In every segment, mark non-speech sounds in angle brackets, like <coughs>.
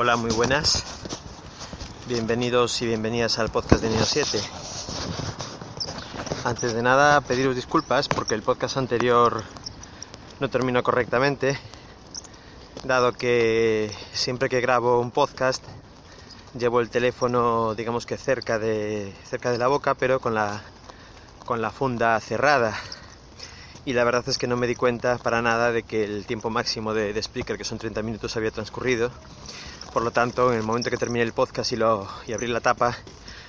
Hola, muy buenas. Bienvenidos y bienvenidas al podcast de Nino 7. Antes de nada, pediros disculpas porque el podcast anterior no terminó correctamente, dado que siempre que grabo un podcast llevo el teléfono, digamos que cerca de, cerca de la boca, pero con la, con la funda cerrada. Y la verdad es que no me di cuenta para nada de que el tiempo máximo de, de speaker, que son 30 minutos, había transcurrido. Por lo tanto, en el momento que terminé el podcast y, lo, y abrí la tapa,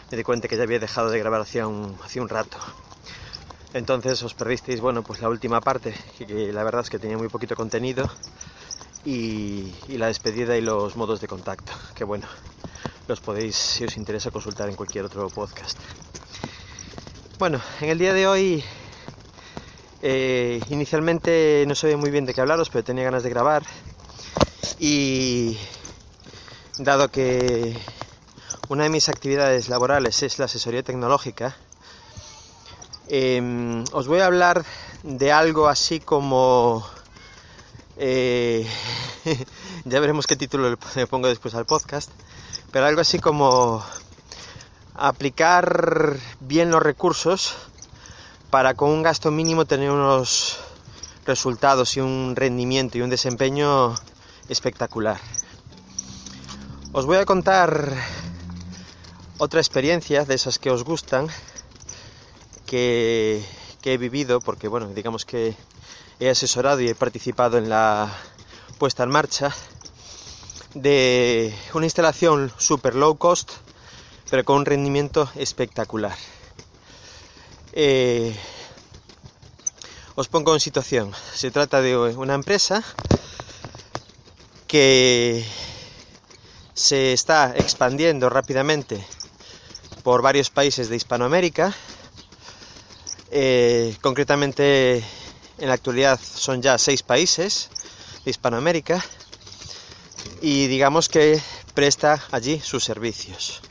me di cuenta que ya había dejado de grabar hacía un, rato. Entonces os perdisteis, bueno, pues la última parte, que, la verdad es que tenía muy poquito contenido, y, y, la despedida y los modos de contacto, que bueno, los podéis, si os interesa, consultar en cualquier otro podcast. Bueno, en el día de hoy, eh, inicialmente no sabía muy bien de qué hablaros, pero tenía ganas de grabar, y dado que una de mis actividades laborales es la asesoría tecnológica, eh, os voy a hablar de algo así como... Eh, <laughs> ya veremos qué título le pongo después al podcast, pero algo así como aplicar bien los recursos para con un gasto mínimo tener unos resultados y un rendimiento y un desempeño espectacular. Os voy a contar otra experiencia de esas que os gustan que, he vivido, porque bueno, digamos que he asesorado y he participado en la puesta en marcha de una instalación super low cost, pero con un rendimiento espectacular. Eh, os pongo en situación. Se trata de una empresa que se está expandiendo rápidamente por varios países de Hispanoamérica. Eh, concretamente, en la actualidad son ya seis países de Hispanoamérica y digamos que presta allí sus servicios.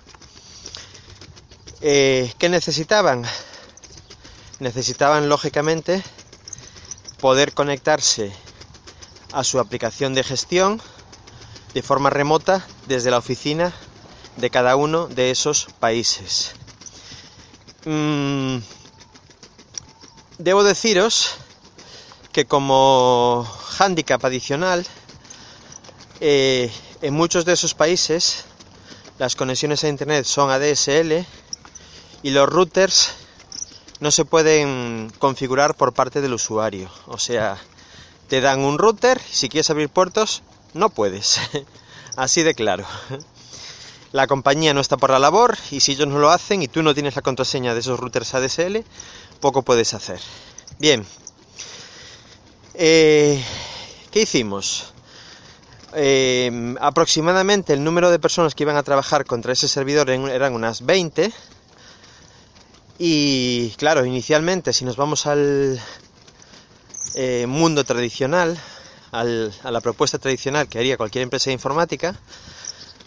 Eh, ¿Qué necesitaban? Necesitaban, lógicamente, poder conectarse a su aplicación de gestión de forma remota desde la oficina de cada uno de esos países. Mm, debo deciros que como hándicap adicional, eh, en muchos de esos países las conexiones a internet son ADSL y los routers no se pueden configurar por parte del usuario. O sea, te dan un router y si quieres abrir puertos no puedes. <laughs> Así de claro. La compañía no está por la labor y si ellos no lo hacen y tú no tienes la contraseña de esos routers ADSL, poco puedes hacer. Bien. Eh, ¿Qué hicimos? Eh, aproximadamente el número de personas que iban a trabajar contra ese servidor eran unas 20. Y claro, inicialmente, si nos vamos al eh, mundo tradicional, a la propuesta tradicional que haría cualquier empresa de informática,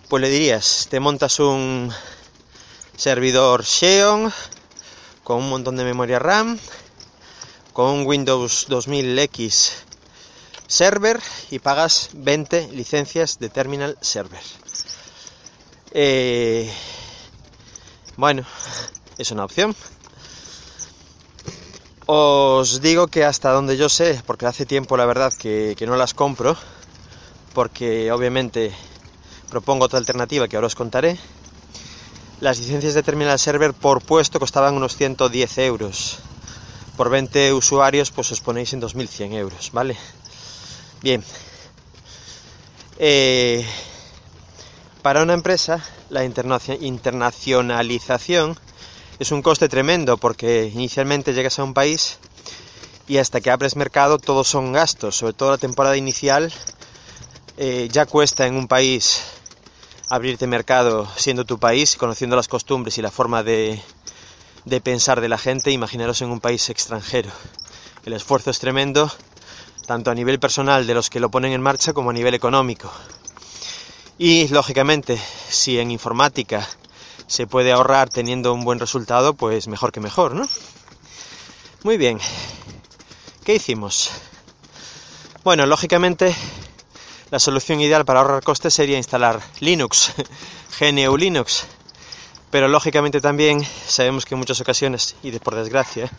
pues le dirías, te montas un servidor Xeon con un montón de memoria RAM, con un Windows 2000X server y pagas 20 licencias de terminal server. Eh, bueno, es una opción. Os digo que hasta donde yo sé, porque hace tiempo la verdad que, que no las compro, porque obviamente propongo otra alternativa que ahora os contaré. Las licencias de terminal server por puesto costaban unos 110 euros. Por 20 usuarios pues os ponéis en 2100 euros, ¿vale? Bien. Eh, para una empresa la internacionalización es un coste tremendo porque inicialmente llegas a un país y hasta que abres mercado todos son gastos, sobre todo la temporada inicial eh, ya cuesta en un país abrirte mercado siendo tu país, conociendo las costumbres y la forma de, de pensar de la gente, imaginaros en un país extranjero. El esfuerzo es tremendo, tanto a nivel personal de los que lo ponen en marcha como a nivel económico. Y lógicamente, si en informática se puede ahorrar teniendo un buen resultado, pues mejor que mejor, ¿no? Muy bien. ¿Qué hicimos? Bueno, lógicamente la solución ideal para ahorrar costes sería instalar Linux, <laughs> GNU Linux. Pero lógicamente también sabemos que en muchas ocasiones, y por desgracia,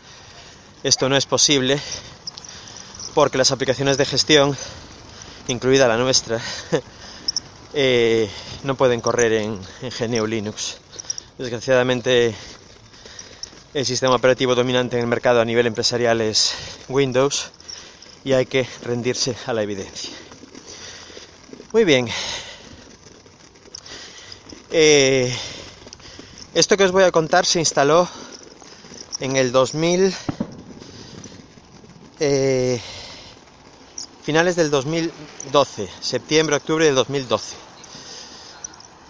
esto no es posible porque las aplicaciones de gestión, incluida la nuestra, <laughs> eh, no pueden correr en, en GNU Linux. Desgraciadamente el sistema operativo dominante en el mercado a nivel empresarial es Windows y hay que rendirse a la evidencia. Muy bien. Eh, esto que os voy a contar se instaló en el 2000, eh, finales del 2012, septiembre, octubre del 2012.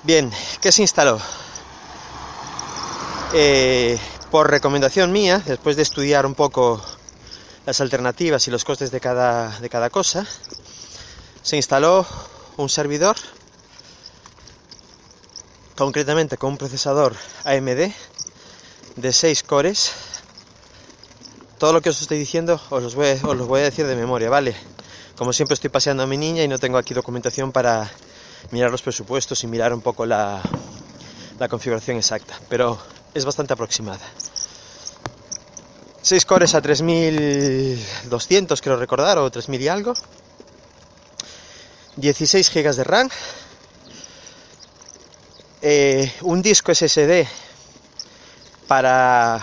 Bien, ¿qué se instaló? Eh, por recomendación mía, después de estudiar un poco las alternativas y los costes de cada, de cada cosa, se instaló un servidor, concretamente con un procesador AMD de 6 cores. Todo lo que os estoy diciendo os, voy, os los voy a decir de memoria, ¿vale? Como siempre estoy paseando a mi niña y no tengo aquí documentación para mirar los presupuestos y mirar un poco la, la configuración exacta, pero es bastante aproximada. 6 cores a 3200 creo recordar o 3000 y algo. 16 GB de RAM, eh, un disco SSD para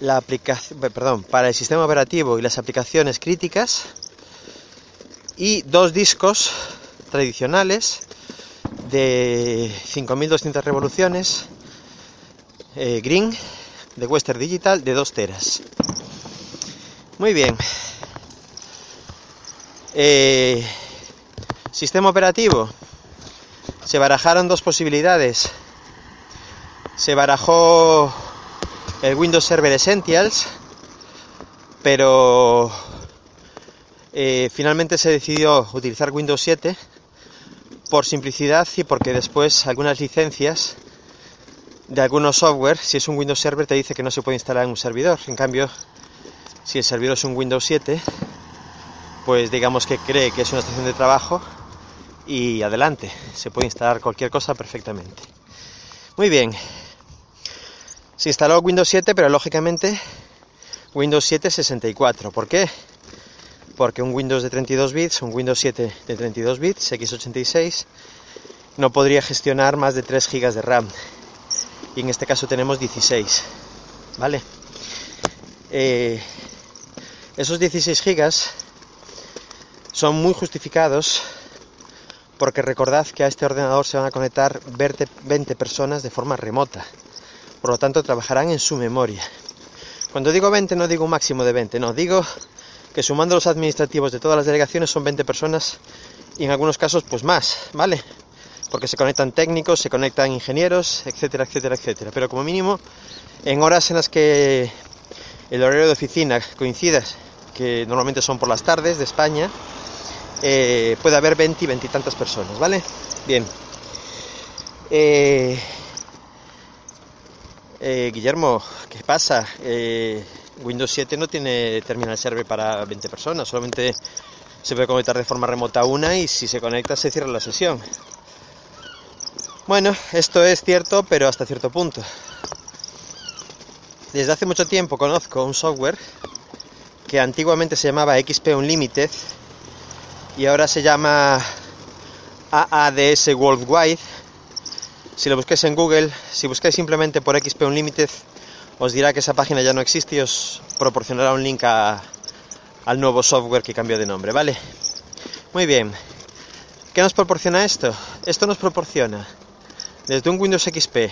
la aplicación, perdón, para el sistema operativo y las aplicaciones críticas. Y dos discos tradicionales de 5200 revoluciones eh, Green de Western Digital de 2 teras. Muy bien. Eh, Sistema operativo. Se barajaron dos posibilidades. Se barajó el Windows Server Essentials, pero eh, finalmente se decidió utilizar Windows 7 por simplicidad y porque después algunas licencias de algunos software, si es un Windows Server, te dice que no se puede instalar en un servidor. En cambio, si el servidor es un Windows 7, pues digamos que cree que es una estación de trabajo y adelante, se puede instalar cualquier cosa perfectamente. Muy bien, se instaló Windows 7, pero lógicamente Windows 7 64. ¿Por qué? Porque un Windows de 32 bits, un Windows 7 de 32 bits, x86, no podría gestionar más de 3 GB de RAM. Y en este caso tenemos 16. ¿Vale? Eh, esos 16 GB son muy justificados porque recordad que a este ordenador se van a conectar 20 personas de forma remota, por lo tanto trabajarán en su memoria. Cuando digo 20 no digo un máximo de 20, no, digo que sumando los administrativos de todas las delegaciones son 20 personas y en algunos casos pues más, ¿vale? Porque se conectan técnicos, se conectan ingenieros, etcétera, etcétera, etcétera. Pero como mínimo, en horas en las que el horario de oficina coincida, que normalmente son por las tardes de España, eh, puede haber 20 y 20 y tantas personas, ¿vale? Bien. Eh, eh, Guillermo, ¿qué pasa? Windows 7 no tiene terminal server para 20 personas, solamente se puede conectar de forma remota una y si se conecta se cierra la sesión. Bueno, esto es cierto, pero hasta cierto punto. Desde hace mucho tiempo conozco un software que antiguamente se llamaba XP Unlimited y ahora se llama AADS Worldwide. Si lo busquéis en Google, si buscáis simplemente por XP Unlimited, os dirá que esa página ya no existe y os proporcionará un link al nuevo software que cambió de nombre, ¿vale? Muy bien. ¿Qué nos proporciona esto? Esto nos proporciona desde un Windows XP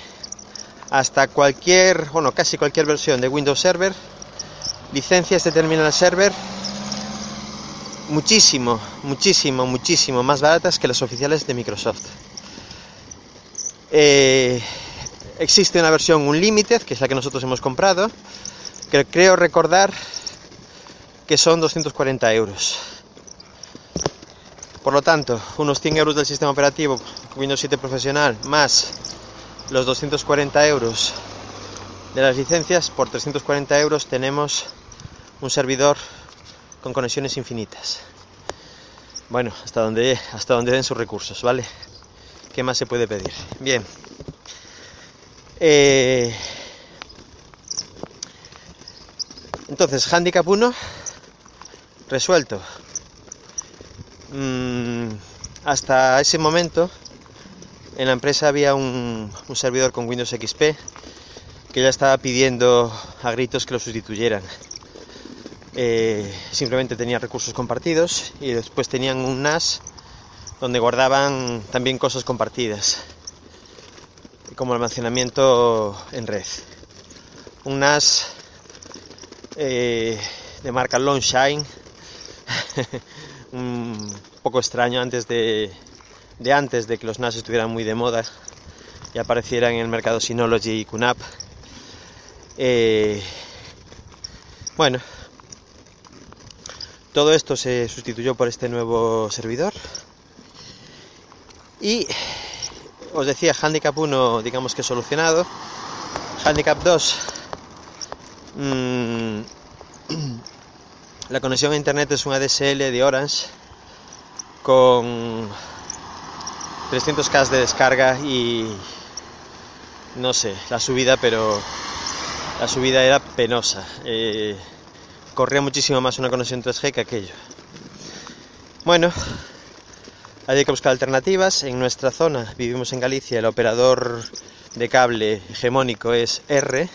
hasta cualquier, bueno, casi cualquier versión de Windows Server, licencias de Terminal Server muchísimo, muchísimo, muchísimo más baratas que las oficiales de Microsoft. Eh, existe una versión Unlimited, que es la que nosotros hemos comprado, que creo recordar que son 240 euros. Por lo tanto, unos 100 euros del sistema operativo Windows 7 profesional más los 240 euros de las licencias, por 340 euros tenemos un servidor con conexiones infinitas. Bueno, hasta donde, hasta donde den sus recursos, ¿vale? ¿Qué más se puede pedir? Bien. Eh, entonces, handicap 1, resuelto. Mm, hasta ese momento en la empresa había un, servidor con Windows XP que ya estaba pidiendo a gritos que lo sustituyeran. Eh, simplemente tenía recursos compartidos y después tenían un NAS donde guardaban también cosas compartidas, como almacenamiento en red. Un NAS eh, de marca Longshine, <laughs> un poco extraño antes de, de antes de que los NAS estuvieran muy de moda y aparecieran en el mercado Synology y QNAP. Eh, bueno, todo esto se sustituyó por este nuevo servidor. Y os decía, Handicap 1, digamos que solucionado. Handicap 2, mm, la conexión a internet es un ADSL de Orange con 300k de descarga y no sé, la subida, pero la subida era penosa. Eh, corría muchísimo más una conexión 3G que aquello. Bueno, hay que buscar alternativas. En nuestra zona, vivimos en Galicia, el operador de cable hegemónico es R,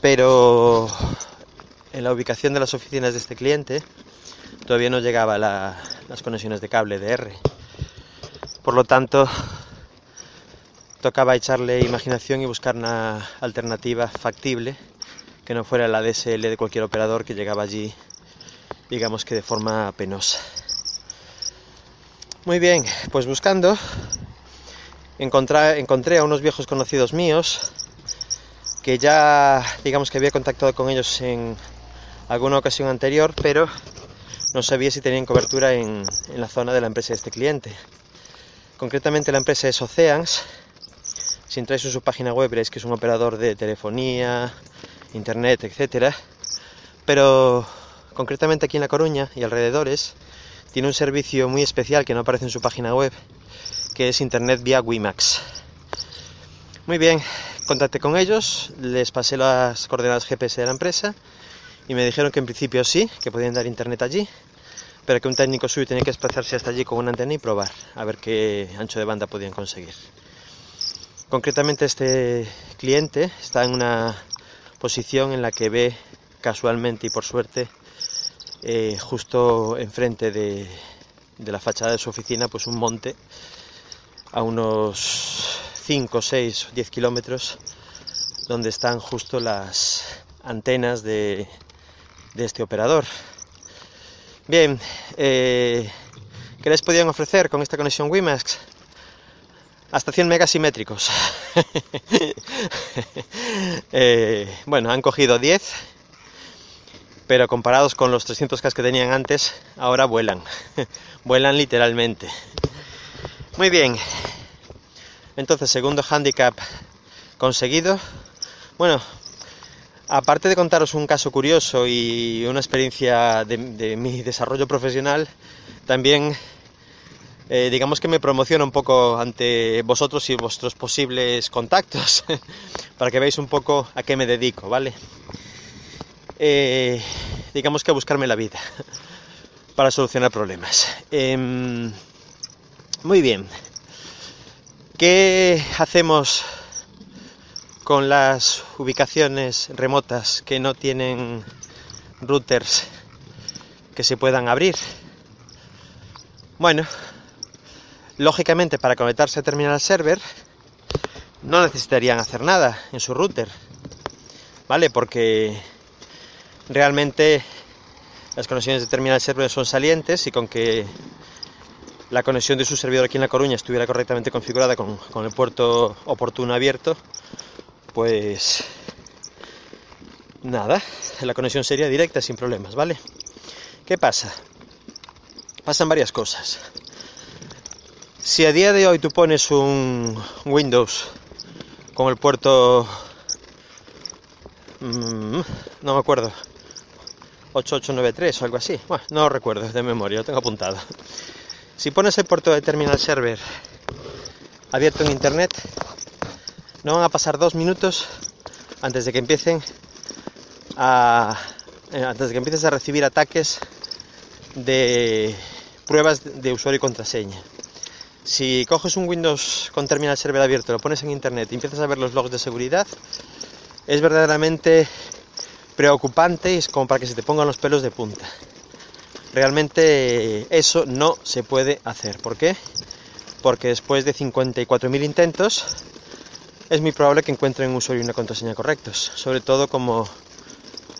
pero en la ubicación de las oficinas de este cliente todavía no llegaba las conexiones de cable de R. Por lo tanto, tocaba echarle imaginación y buscar una alternativa factible que no fuera la DSL de cualquier operador que llegaba allí, digamos que de forma penosa. Muy bien, pues buscando, encontré, encontré a unos viejos conocidos míos que ya, digamos que había contactado con ellos en alguna ocasión anterior, pero no sabía si tenían cobertura en, la zona de la empresa de este cliente. Concretamente la empresa es Oceans. Si entráis en su página web veréis que es un operador de telefonía, internet, etcétera. Pero concretamente aquí en La Coruña y alrededores tiene un servicio muy especial que no aparece en su página web, que es internet vía WiMAX. Muy bien, contacté con ellos, les pasé las coordenadas GPS de la empresa y me dijeron que en principio sí, que podían dar internet allí, pero que un técnico suyo tenía que desplazarse hasta allí con una antena y probar, a ver qué ancho de banda podían conseguir. Concretamente este cliente está en una posición en la que ve casualmente y por suerte eh, justo enfrente de, de, la fachada de su oficina pues un monte a unos 5, 6, 10 kilómetros donde están justo las antenas de, de este operador. Bien, eh, ¿qué les podían ofrecer con esta conexión WiMAX? Hasta 100 megas simétricos. <laughs> eh, bueno, han cogido 10, pero comparados con los 300K que tenían antes, ahora vuelan. <laughs> vuelan literalmente. Muy bien. Entonces, segundo handicap conseguido. Bueno, Aparte de contaros un caso curioso y una experiencia de, mi desarrollo profesional, también eh, digamos que me promociona un poco ante vosotros y vuestros posibles contactos, <laughs> para que veáis un poco a qué me dedico, ¿vale? Eh, digamos que a buscarme la vida <laughs> para solucionar problemas. Em, muy bien. ¿Qué hacemos con las ubicaciones remotas que no tienen routers que se puedan abrir. Bueno, lógicamente para conectarse a terminal server no necesitarían hacer nada en su router, ¿vale? Porque realmente las conexiones de terminal server son salientes y con que la conexión de su servidor aquí en La Coruña estuviera correctamente configurada con, con el puerto oportuno abierto, pues nada, la conexión sería directa sin problemas, ¿vale? ¿Qué pasa? Pasan varias cosas. Si a día de hoy tú pones un Windows con el puerto... Mm, no me acuerdo. 8893 o algo así. Bueno, no recuerdo de memoria, lo tengo apuntado. Si pones el puerto de terminal server abierto en internet, no van a pasar dos minutos antes de que empiecen a eh, antes de que empieces a recibir ataques de pruebas de usuario y contraseña. Si coges un Windows con terminal server abierto, lo pones en internet y empiezas a ver los logs de seguridad, es verdaderamente preocupante y es como para que se te pongan los pelos de punta. Realmente eso no se puede hacer. ¿Por qué? Porque después de 54.000 intentos es muy probable que encuentren un usuario y una contraseña correctos. Sobre todo como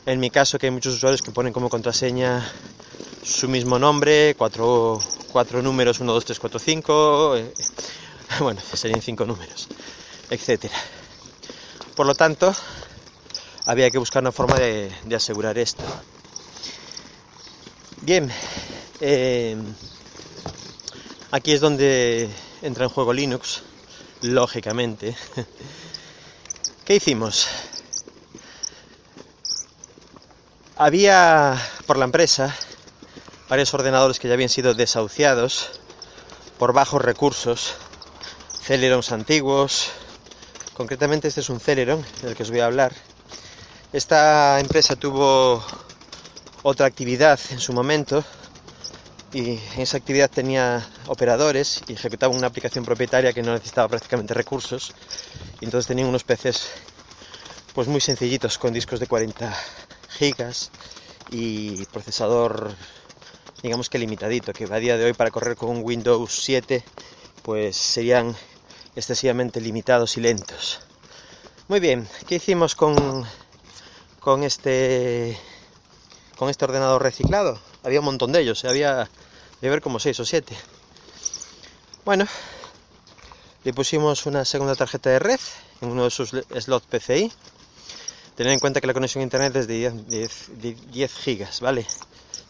en mi caso que hay muchos usuarios que ponen como contraseña su mismo nombre, cuatro, cuatro números, 1, 2, 3, 4, 5, bueno, serían cinco números, etcétera. Por lo tanto, había que buscar una forma de, asegurar esto. Bien, eh, aquí es donde entra en juego Linux, lógicamente. ¿Qué hicimos? Había por la empresa varios ordenadores que ya habían sido desahuciados por bajos recursos, Celerons antiguos, concretamente este es un Celeron del que os voy a hablar. Esta empresa tuvo otra actividad en su momento y esa actividad tenía operadores y ejecutaba una aplicación propietaria que no necesitaba prácticamente recursos y entonces tenían unos PCs pues muy sencillitos con discos de 40 gigas y procesador digamos que limitadito, que a día de hoy para correr con Windows 7 pues serían excesivamente limitados y lentos. Muy bien, ¿qué hicimos con, con este con este ordenador reciclado? Había un montón de ellos, había de ver como 6 o 7. Bueno, le pusimos una segunda tarjeta de red en uno de sus slots PCI. Tener en cuenta que la conexión a internet es de 10, 10 gigas, ¿vale?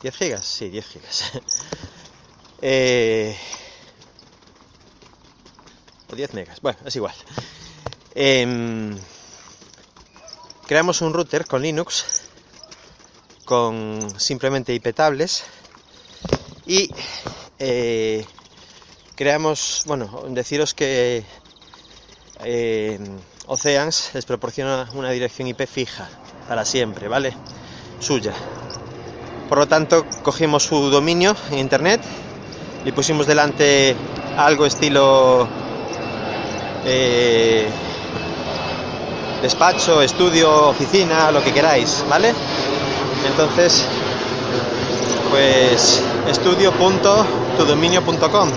¿10 gigas? Sí, 10 gigas. <laughs> eh, o 10 megas, bueno, es igual. Eh, creamos un router con Linux, con simplemente IP tables y eh, creamos, bueno, deciros que eh, Oceans les proporciona una dirección IP fija para siempre, ¿vale? Suya. Por lo tanto, cogimos su dominio en internet y pusimos delante algo estilo eh, despacho, estudio, oficina, lo que queráis, ¿vale? Entonces, pues estudio.tudominio.com.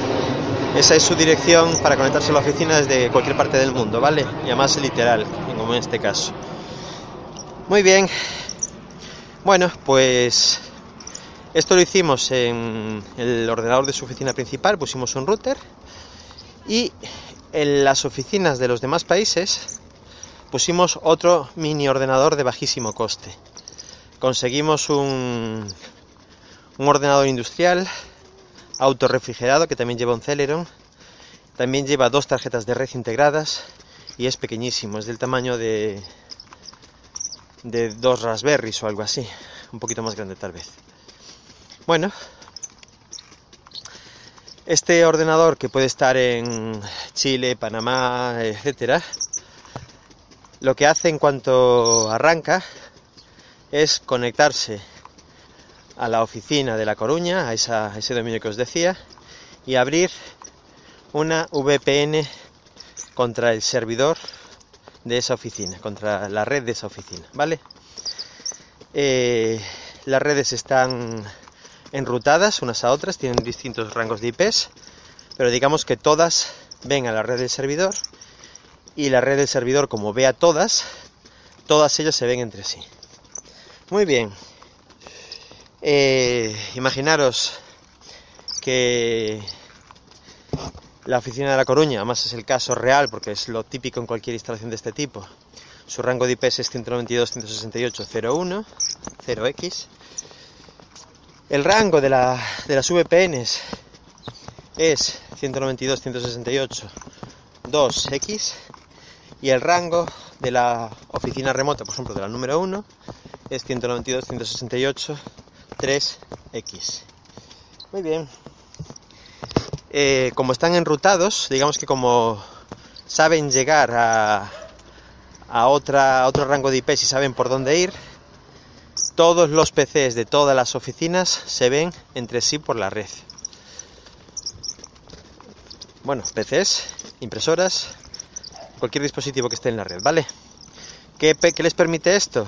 Esa es su dirección para conectarse a la oficina desde cualquier parte del mundo, ¿vale? Y además literal, como en este caso. Muy bien. Bueno, pues esto lo hicimos en el ordenador de su oficina principal, pusimos un router y en las oficinas de los demás países pusimos otro mini ordenador de bajísimo coste. Conseguimos un, un ordenador industrial autorrefrigerado que también lleva un Celeron, también lleva dos tarjetas de red integradas y es pequeñísimo, es del tamaño de, de dos Raspberries o algo así, un poquito más grande tal vez. Bueno, este ordenador que puede estar en Chile, Panamá, etcétera, lo que hace en cuanto arranca es conectarse a la oficina de La Coruña, a, ese dominio que os decía, y abrir una VPN contra el servidor de esa oficina, contra la red de esa oficina, ¿vale? Eh, las redes están enrutadas unas a otras, tienen distintos rangos de IPs, pero digamos que todas ven a la red del servidor y la red del servidor como ve a todas, todas ellas se ven entre sí. Muy bien. Eh, imaginaros que la oficina de La Coruña, además es el caso real porque es lo típico en cualquier instalación de este tipo, su rango de IPs es 192.168.0.1, 0x, el rango de, las VPNs es 192.168.2x y el rango de la oficina remota, por ejemplo, de la número 1 es 192.168.2. 3X. Muy bien. Eh, como están enrutados, digamos que como saben llegar a, a, otra, otro rango de IP y saben por dónde ir, todos los PCs de todas las oficinas se ven entre sí por la red. Bueno, PCs, impresoras, cualquier dispositivo que esté en la red, ¿vale? ¿Qué, qué les permite esto?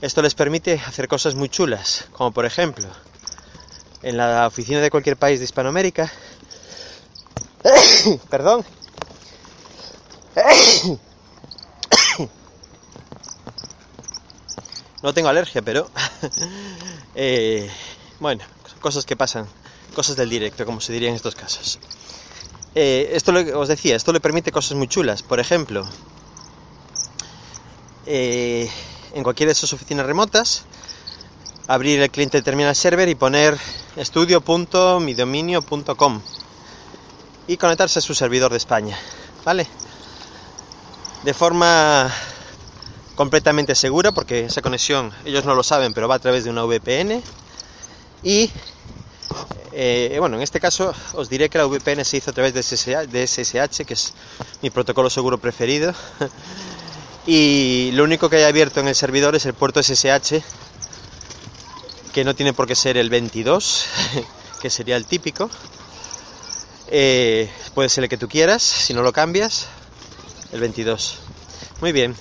Esto les permite hacer cosas muy chulas, como por ejemplo, en la oficina de cualquier país de Hispanoamérica, <coughs> perdón, <coughs> no tengo alergia, pero <laughs> eh, bueno, cosas que pasan, cosas del directo, como se diría en estos casos. Eh, esto lo, os decía, esto le permite cosas muy chulas. Por ejemplo, eh, en cualquiera de esas oficinas remotas, abrir el cliente terminal server y poner estudio.midominio.com y conectarse a su servidor de España, ¿vale? De forma completamente segura porque esa conexión ellos no lo saben pero va a través de una VPN y eh, bueno, en este caso os diré que la VPN se hizo a través de SSH, que es mi protocolo seguro preferido. <laughs> y lo único que hay abierto en el servidor es el puerto SSH, que no tiene por qué ser el 22, <laughs> que sería el típico. Eh, puede ser el que tú quieras, si no lo cambias, el 22. Muy bien,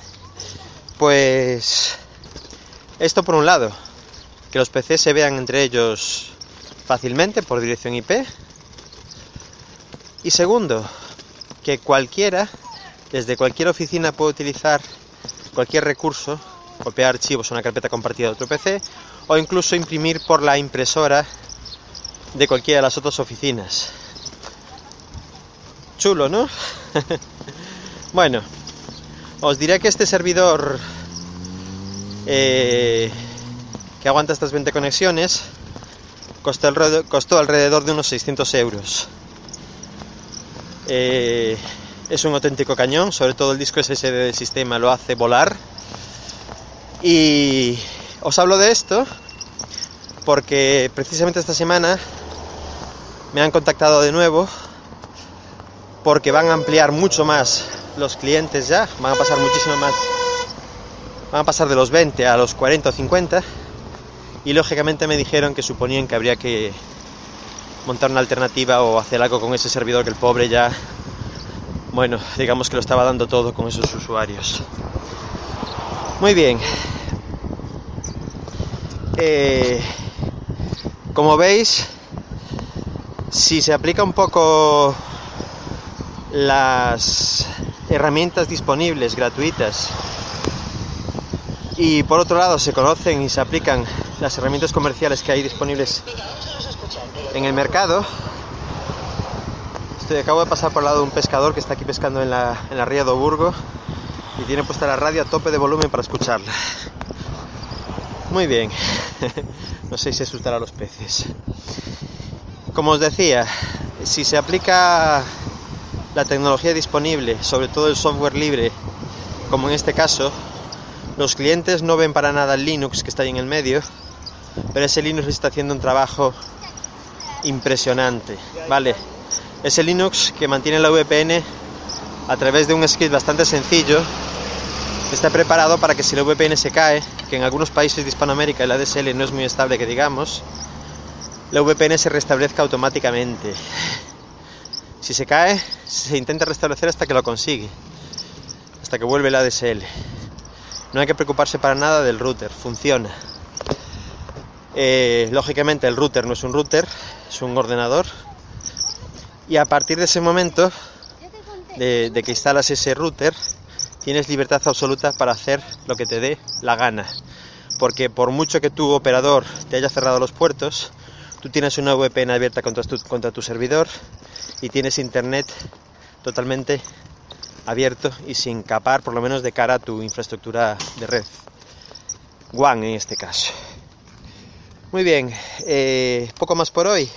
pues esto por un lado, que los PCs se vean entre ellos fácilmente por dirección IP. Y segundo, que cualquiera, desde cualquier oficina puede utilizar cualquier recurso, copiar archivos a una carpeta compartida de otro PC o incluso imprimir por la impresora de cualquiera de las otras oficinas. Chulo, ¿no? <laughs> bueno, os diré que este servidor eh, que aguanta estas 20 conexiones costó, costó alrededor de unos 600 euros. Eh, es un auténtico cañón, sobre todo el disco SSD del sistema lo hace volar. Y os hablo de esto porque precisamente esta semana me han contactado de nuevo porque van a ampliar mucho más los clientes ya, van a pasar muchísimo más, van a pasar de los 20 a los 40 o 50 y lógicamente me dijeron que suponían que habría que montar una alternativa o hacer algo con ese servidor que el pobre ya, bueno, digamos que lo estaba dando todo con esos usuarios. Muy bien. Eh, como veis, si se aplica un poco las herramientas disponibles gratuitas y por otro lado se conocen y se aplican las herramientas comerciales que hay disponibles en el mercado. Acabo de pasar por el lado de un pescador que está aquí pescando en la, en la ría de Oburgo y tiene puesta la radio a tope de volumen para escucharla. Muy bien, <laughs> no sé si asustará a los peces. Como os decía, si se aplica la tecnología disponible, sobre todo el software libre, como en este caso, los clientes no ven para nada el Linux que está ahí en el medio, pero ese Linux está haciendo un trabajo impresionante, ¿vale? Ese Linux que mantiene la VPN a través de un script bastante sencillo, está preparado para que si la VPN se cae, que en algunos países de Hispanoamérica el ADSL no es muy estable que digamos, la VPN se restablezca automáticamente. Si se cae, se intenta restablecer hasta que lo consigue, hasta que vuelve el ADSL. No hay que preocuparse para nada del router, funciona. Eh, lógicamente el router no es un router, es un ordenador. Y a partir de ese momento, de, que instalas ese router, tienes libertad absoluta para hacer lo que te dé la gana. Porque por mucho que tu operador te haya cerrado los puertos, tú tienes una VPN abierta contra tu, contra tu servidor y tienes internet totalmente abierto y sin capar, por lo menos de cara a tu infraestructura de red. WAN en este caso. Muy bien, eh, poco más por hoy.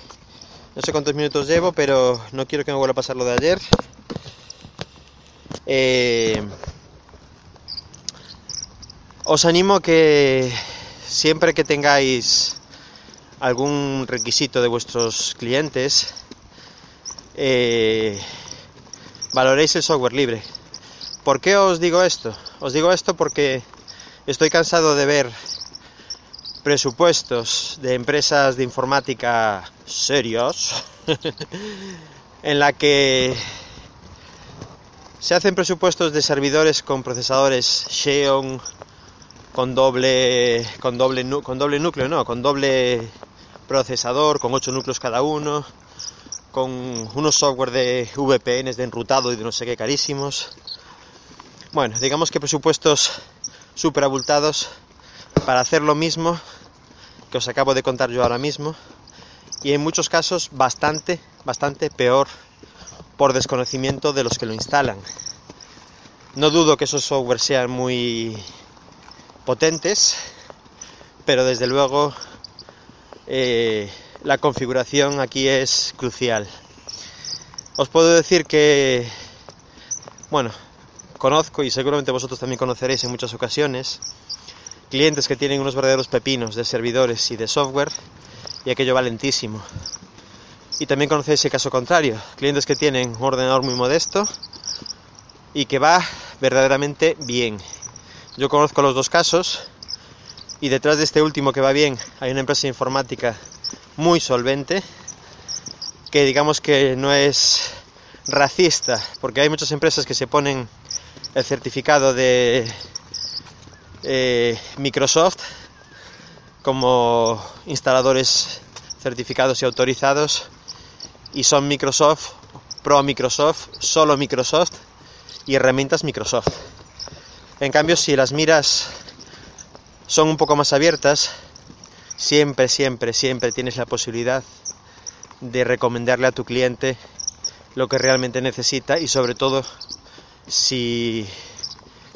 No sé cuántos minutos llevo, pero no quiero que me vuelva a pasar lo de ayer. Eh, os animo que siempre que tengáis algún requisito de vuestros clientes, eh, valoréis el software libre. ¿Por qué os digo esto? Os digo esto porque estoy cansado de ver presupuestos de empresas de informática serios <laughs> en la que se hacen presupuestos de servidores con procesadores Xeon con doble con doble con doble núcleo, no, con doble procesador, con 8 núcleos cada uno, con unos software de VPNs de enrutado y de no sé qué carísimos. Bueno, digamos que presupuestos súper abultados para hacer lo mismo que os acabo de contar yo ahora mismo y en muchos casos bastante, bastante peor por desconocimiento de los que lo instalan. No dudo que esos software sean muy potentes, pero desde luego eh, la configuración aquí es crucial. Os puedo decir que, bueno, conozco y seguramente vosotros también conoceréis en muchas ocasiones clientes que tienen unos verdaderos pepinos de servidores y de software y aquello valentísimo. Y también conocéis el caso contrario, clientes que tienen un ordenador muy modesto y que va verdaderamente bien. Yo conozco los dos casos y detrás de este último que va bien hay una empresa informática muy solvente que digamos que no es racista, porque hay muchas empresas que se ponen el certificado de eh, Microsoft como instaladores certificados y autorizados y son Microsoft, Pro Microsoft, solo Microsoft y herramientas Microsoft. En cambio, si las miras son un poco más abiertas, siempre, siempre, siempre tienes la posibilidad de recomendarle a tu cliente lo que realmente necesita y sobre todo si,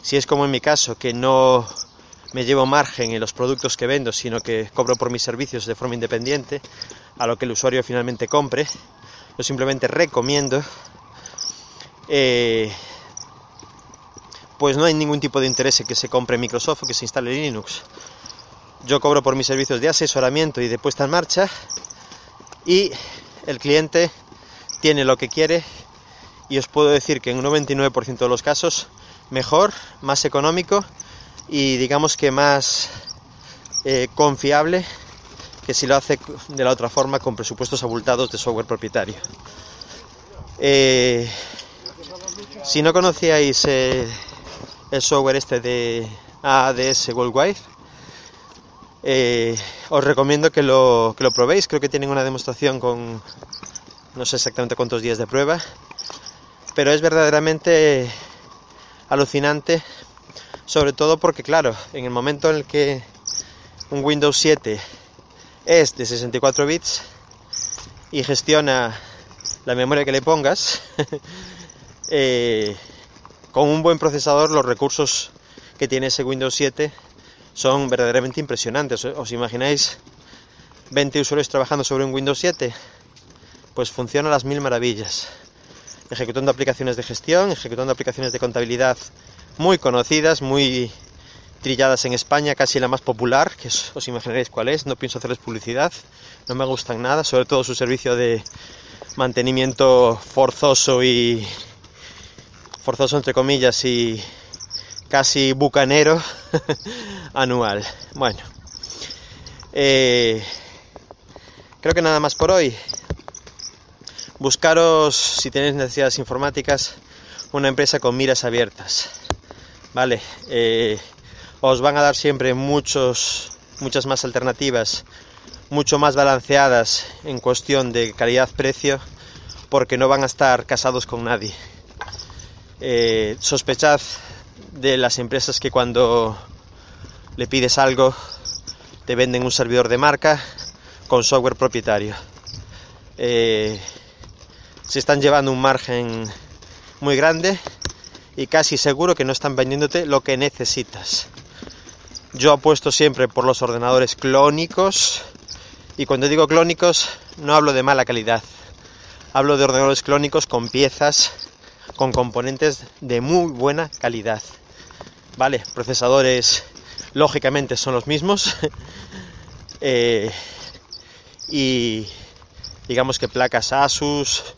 si es como en mi caso, que no me llevo margen en los productos que vendo, sino que cobro por mis servicios de forma independiente a lo que el usuario finalmente compre, yo simplemente recomiendo, eh, pues no hay ningún tipo de interés en que se compre Microsoft o que se instale Linux. Yo cobro por mis servicios de asesoramiento y de puesta en marcha y el cliente tiene lo que quiere y os puedo decir que en un 99% de los casos mejor, más económico y digamos que más eh, confiable que si lo hace de la otra forma con presupuestos abultados de software propietario. Eh, si no conocíais eh, el software este de ADS Worldwide, os recomiendo que lo, que lo probéis. Creo que tienen una demostración con no sé exactamente cuántos días de prueba, pero es verdaderamente alucinante, sobre todo porque, claro, en el momento en el que un Windows 7 es de 64 bits y gestiona la memoria que le pongas. <laughs> Eh, con un buen procesador los recursos que tiene ese Windows 7 son verdaderamente impresionantes. ¿Os imagináis 20 usuarios trabajando sobre un Windows 7? Pues funciona a las mil maravillas. Ejecutando aplicaciones de gestión, ejecutando aplicaciones de contabilidad muy conocidas, muy trilladas en España, casi la más popular, que os imaginaréis cuál es, no pienso hacerles publicidad, no me gustan nada, sobre todo su servicio de mantenimiento forzoso y forzoso entre comillas y casi bucanero <laughs> anual. Bueno, eh, creo que nada más por hoy. Buscaros, si tenéis necesidades informáticas, una empresa con miras abiertas. Vale, eh, os van a dar siempre muchos, muchas más alternativas, mucho más balanceadas en cuestión de calidad-precio, porque no van a estar casados con nadie. Eh, sospechad de las empresas que cuando le pides algo te venden un servidor de marca con software propietario. Eh, se están llevando un margen muy grande y casi seguro que no están vendiéndote lo que necesitas. Yo apuesto siempre por los ordenadores clónicos y cuando digo clónicos no hablo de mala calidad. Hablo de ordenadores clónicos con piezas, con componentes de muy buena calidad. Vale, procesadores lógicamente son los mismos. <laughs> Eh, y digamos que placas Asus,